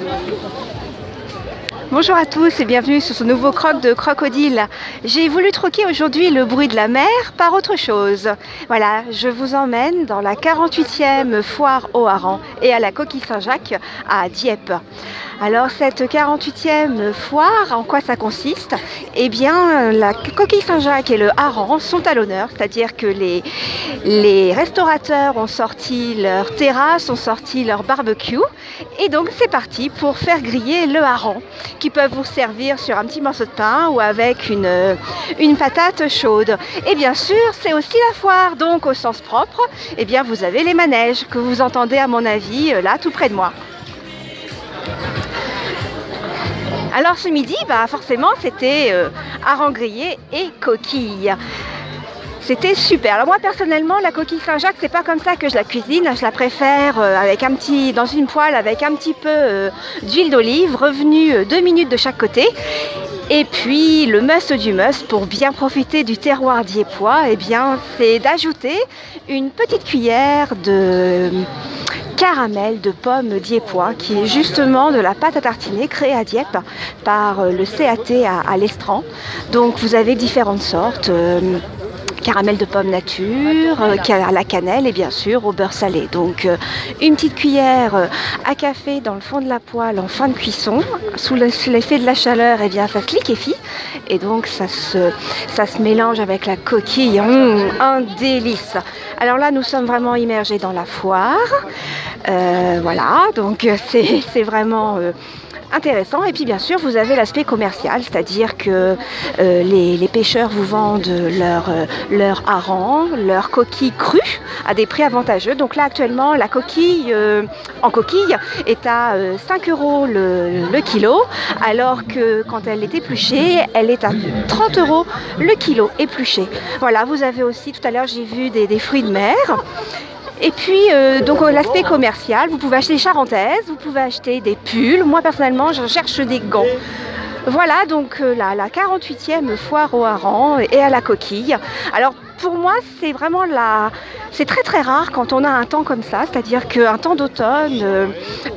ほら。Bonjour à tous et bienvenue sur ce nouveau croc de crocodile. J'ai voulu troquer aujourd'hui le bruit de la mer par autre chose. Voilà, je vous emmène dans la 48e foire au hareng et à la coquille Saint-Jacques à Dieppe. Alors cette 48e foire, en quoi ça consiste? Eh bien, la coquille Saint-Jacques et le hareng sont à l'honneur, c'est-à-dire que les, les restaurateurs ont sorti leur terrasse, ont sorti leur barbecue, et donc c'est parti pour faire griller le hareng, qui peuvent vous servir sur un petit morceau de pain ou avec une, une patate chaude. Et bien sûr, c'est aussi la foire, donc au sens propre, eh bien vous avez les manèges que vous entendez à mon avis là tout près de moi. Alors ce midi, bah forcément, c'était euh, et coquille. C'était super. Alors moi personnellement, la coquille Saint-Jacques, c'est pas comme ça que je la cuisine. Je la préfère euh, avec un petit, dans une poêle avec un petit peu euh, d'huile d'olive, revenu euh, deux minutes de chaque côté. Et puis le must du must pour bien profiter du terroir diepois, eh bien, c'est d'ajouter une petite cuillère de caramel de pommes diepois qui est justement de la pâte à tartiner créée à Dieppe par le CAT à, l'Estran. Donc vous avez différentes sortes. Caramel de pomme nature, euh, a la cannelle et bien sûr au beurre salé. Donc euh, une petite cuillère euh, à café dans le fond de la poêle en fin de cuisson. Sous le- sous l'effet de la chaleur, et bien ça se liquéfie et donc ça se, ça se mélange avec la coquille. Hum, un délice. Alors là, nous sommes vraiment immergés dans la foire. Euh, voilà, donc c'est c'est vraiment euh, intéressant. Et puis bien sûr, vous avez l'aspect commercial, c'est-à-dire que euh, les, pêcheurs vous vendent leur, euh, leur hareng, leur coquille crue à des prix avantageux. Donc là, actuellement, la coquille euh, en coquille est à euh, 5 euros le, kilo, alors que quand elle est épluchée, elle est à 30 euros le kilo épluché. Voilà, vous avez aussi, tout à l'heure, j'ai vu des fruits de mer. Et puis, euh, donc euh, l'aspect commercial, vous pouvez acheter des charentaises, vous pouvez acheter des pulls. Moi, personnellement, je cherche des gants. Voilà, donc euh, la, la 48e foire au hareng et à la coquille. Alors, pour moi, c'est vraiment la... C'est très très rare quand on a un temps comme ça, c'est-à-dire qu'un temps d'automne euh,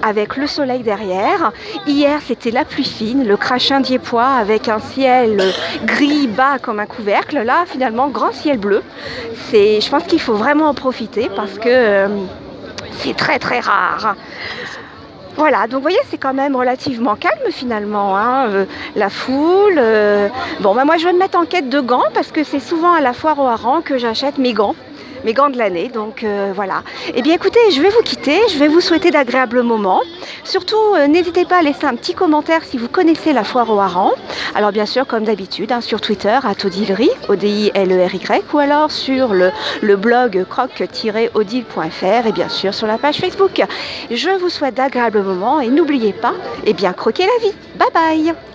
avec le soleil derrière. Hier, c'était la pluie fine, le crachin diepois avec un ciel gris bas comme un couvercle. Là, finalement, grand ciel bleu. Je pense qu'il faut vraiment en profiter parce que euh, c'est très très rare. Voilà, donc vous voyez, c'est quand même relativement calme finalement, hein, euh, la foule. euh. Bon, bah, moi je vais me mettre en quête de gants parce que c'est souvent à la foire au hareng que j'achète mes gants, mes gants de l'année. Donc euh, voilà. Eh bien écoutez, je vais vous quitter, je vais vous souhaiter d'agréables moments. Surtout, euh, n'hésitez pas à laisser un petit commentaire si vous connaissez la foire au hareng. Alors bien sûr, comme d'habitude, hein, sur Twitter, à O-D-I-L-E-R-Y, ou alors sur le, blog croc-odile.fr et bien sûr sur la page Facebook. Je vous souhaite d'agréables moments et n'oubliez pas, eh bien, croquez la vie. Bye bye